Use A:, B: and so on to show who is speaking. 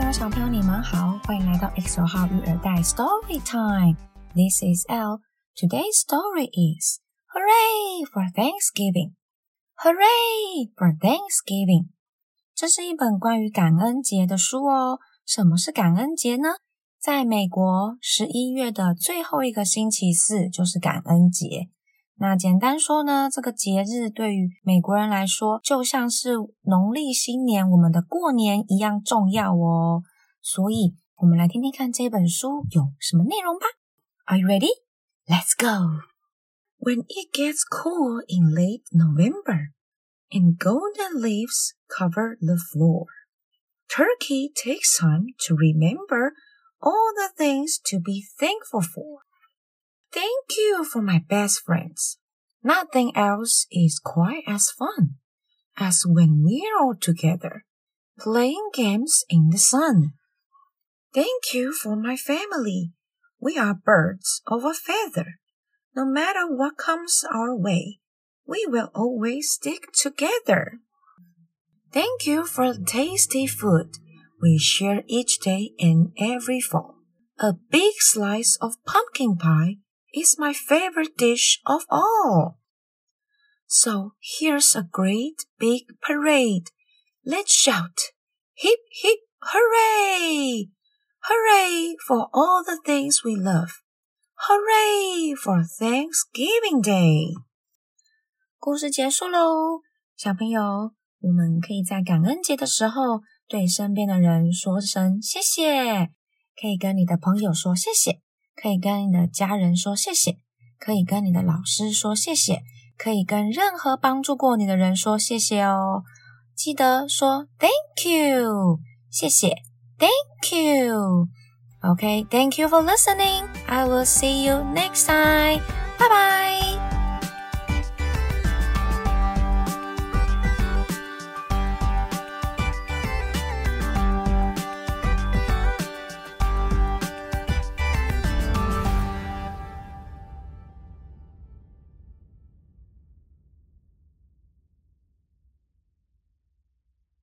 A: 朋友、小朋友，你们好，欢迎来到 XO 号育儿袋 Story Time。This is L. Today's story is Hooray for Thanksgiving! Hooray for Thanksgiving! 这是一本关于感恩节的书哦。什么是感恩节呢？在美国，十一月的最后一个星期四就是感恩节。那简单说呢，这个节日对于美国人来说，就像是农历新年我们的过年一样重要哦。所以，我们来听听看这本书有什么内容吧。Are you ready? Let's go. When it gets cool in late November and golden leaves cover the floor, Turkey takes time to remember all the things to be thankful for. Thank you for my best friends. Nothing else is quite as fun as when we're all together, playing games in the sun. Thank you for my family. We are birds of a feather. No matter what comes our way, we will always stick together. Thank you for the tasty food we share each day and every fall. A big slice of pumpkin pie is my favorite dish of all. So here's a great big parade. Let's shout, hip hip hooray! Hooray for all the things we love. Hooray for Thanksgiving Day. 故事结束喽，小朋友，我们可以在感恩节的时候对身边的人说声谢谢，可以跟你的朋友说谢谢。 可以跟你的家人说谢谢，可以跟你的老师说谢谢，可以跟任何帮助过你的人说谢谢哦。记得说 Thank you，谢谢，Thank you。OK，Thank you for listening. I will see you next time. Bye bye.